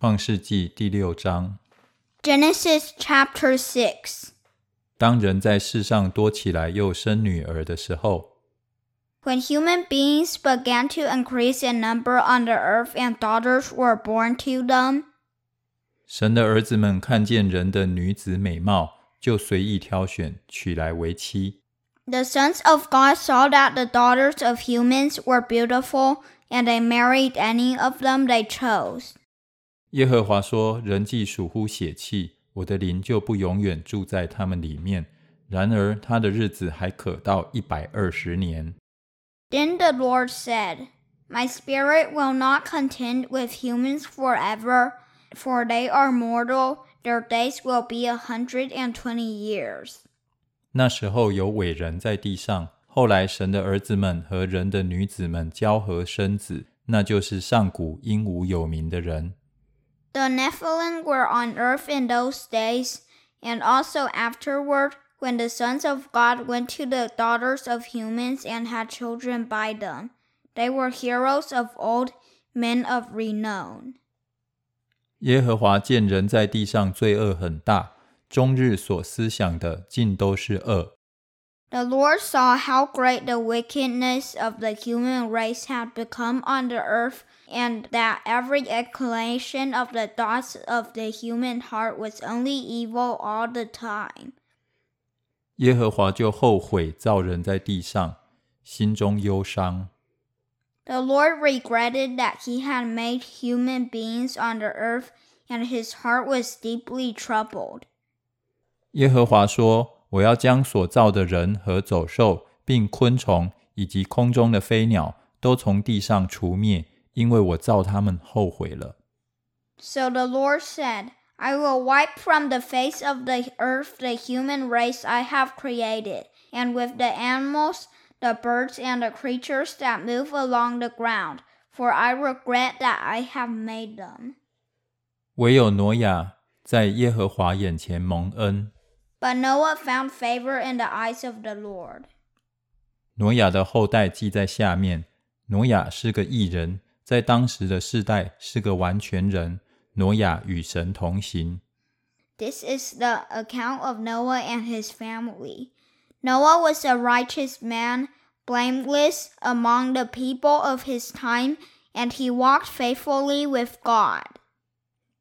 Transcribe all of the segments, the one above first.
创世纪第六章， Genesis chapter 6. 当人在世上多起来又生女儿的时候， When human beings began to increase in number on the earth and daughters were born to them, 神的儿子们看见人的女子美貌，就随意挑选，娶来为妻。 the sons of God saw that the daughters of humans were beautiful, and they married any of them they chose. 耶和华说：“人既属乎血气，我的灵就不永远住在他们里面。然而他的日子还可到一百二十年。Then the Lord said, My spirit will not contend with humans forever, for they are mortal, their days will be a hundred and twenty years. 那时候有伟人在地上。后来神的儿子们和人的女子们交合生子，那就是上古英武有名的人。The Nephilim were on earth in those days, and also afterward, when the sons of God went to the daughters of humans and had children by them. They were heroes of old, men of renown. 耶和华见人在地上罪恶很大，终日所思想的尽都是恶。 The Lord saw how great the wickedness of the human race had become on the earth, and that every inclination of the thoughts of the human heart was only evil all the time. 耶和华就后悔造人在地上，心中忧伤。 The Lord regretted that he had made human beings on the earth, and his heart was deeply troubled. 耶和华说：“ 我要将所造的人和走兽，并昆虫以及空中的飞鸟，都从地上除灭，因为我造他们后悔了。 So the Lord said, I will wipe from the face of the earth the human race I have created, and with the animals, the birds, and the creatures that move along the ground, for I regret that I have made them. 唯有挪亚在耶和华眼前蒙恩。 But Noah found favor in the eyes of the Lord. 挪亚的后代记在下面。挪亚是个义人，在当时的世代是个完全人。挪亚与神同行。 This is the account of Noah and his family. Noah was a righteous man, blameless among the people of his time, and he walked faithfully with God.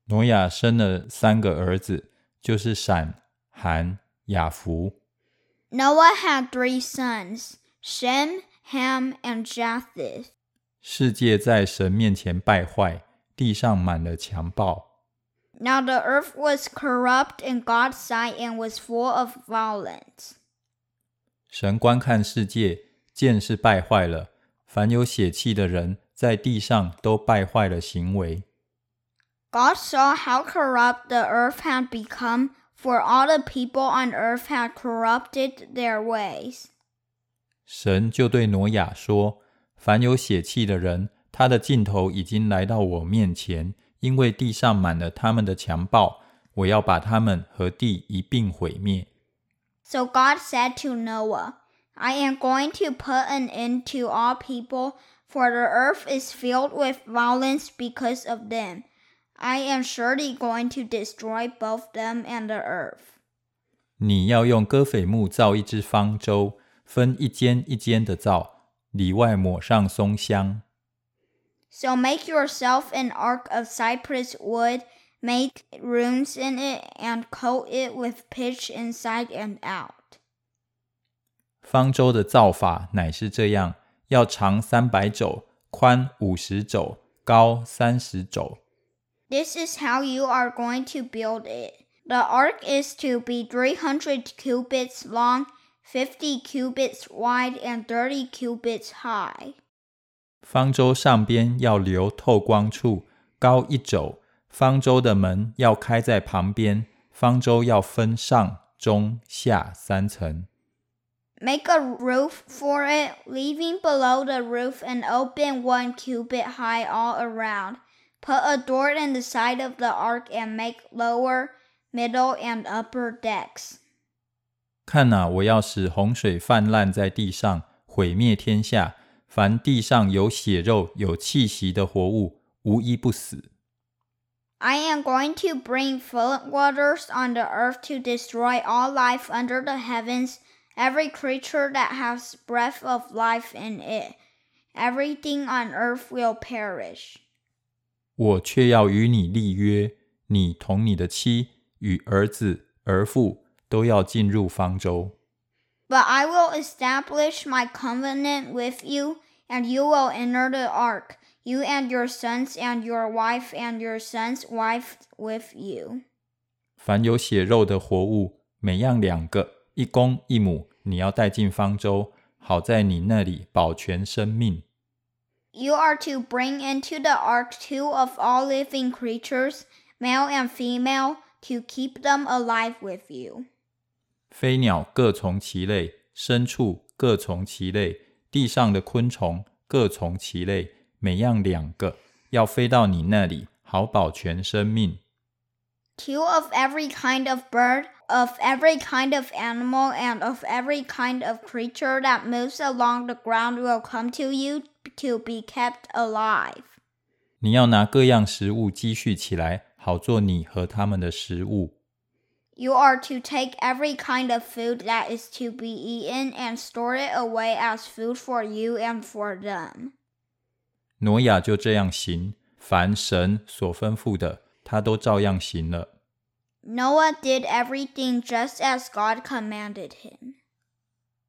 挪亚生了三个儿子，就是闪、 含、雅弗。 Noah had three sons Shem, Ham, and Japheth. 世界在神面前败坏，地上满了强暴。 Now the earth was corrupt in God's sight and was full of violence. 神观看世界，见是败坏了，凡有血气的人在地上都败坏了行为。 God saw how corrupt the earth had become, for all the people on earth had corrupted their ways. 神就对挪亚说：“凡有血气的人，他的尽头已经来到我面前，因为地上满了他们的强暴，我要把他们和地一并毁灭。 So God said to Noah, I am going to put an end to all people, for the earth is filled with violence because of them. I am surely going to destroy both them and the earth. 你要用戈斐木造一只方舟，分一间一间的造，里外抹上松香。 So make yourself an ark of cypress wood, make rooms in it, and coat it with pitch inside and out. 方舟的造法乃是这样：要长三百肘，宽五十肘，高三十肘。 this is how you are going to build it. The ark is to be 300 cubits long, 50 cubits wide, and 30 cubits high. 方舟上边要留透光处，高一肘。方舟的门要开在旁边。方舟要分上、中、下三层。Make a roof for it, leaving below the roof an open one cubit high all around. Put a door in the side of the ark and make lower, middle, and upper decks. 看哪、我要使洪水泛滥在地上，毁灭天下。凡地上有血肉、有气息的活物，无一不死。 I am going to bring flood waters on the earth to destroy all life under the heavens, every creature that has breath of life in it. Everything on earth will perish. 我却要与你立约，你同你的妻与儿子、儿妇都要进入方舟。But I will establish my covenant with you, and you will enter the ark, you and your sons and your wife and your son's wife with you. 凡有血肉的活物，每样两个，一公一母，你要带进方舟，好在你那里保全生命。You are to bring into the ark two of all living creatures, male and female, to keep them alive with you. 飞鸟各从其类，牲畜各从其类，地上的昆虫各从其类，每样两个，要飞到你那里，好保全生命。 Two of every kind of bird, of every kind of animal, and of every kind of creature that moves along the ground will come to you to be kept alive. 你要拿各样食物积蓄起来，好做你和他们的食物。 You are to take every kind of food that is to be eaten and store it away as food for you and for them. 挪亚就这样行，凡神所吩咐的，他都照样行了。 Noah did everything just as God commanded him.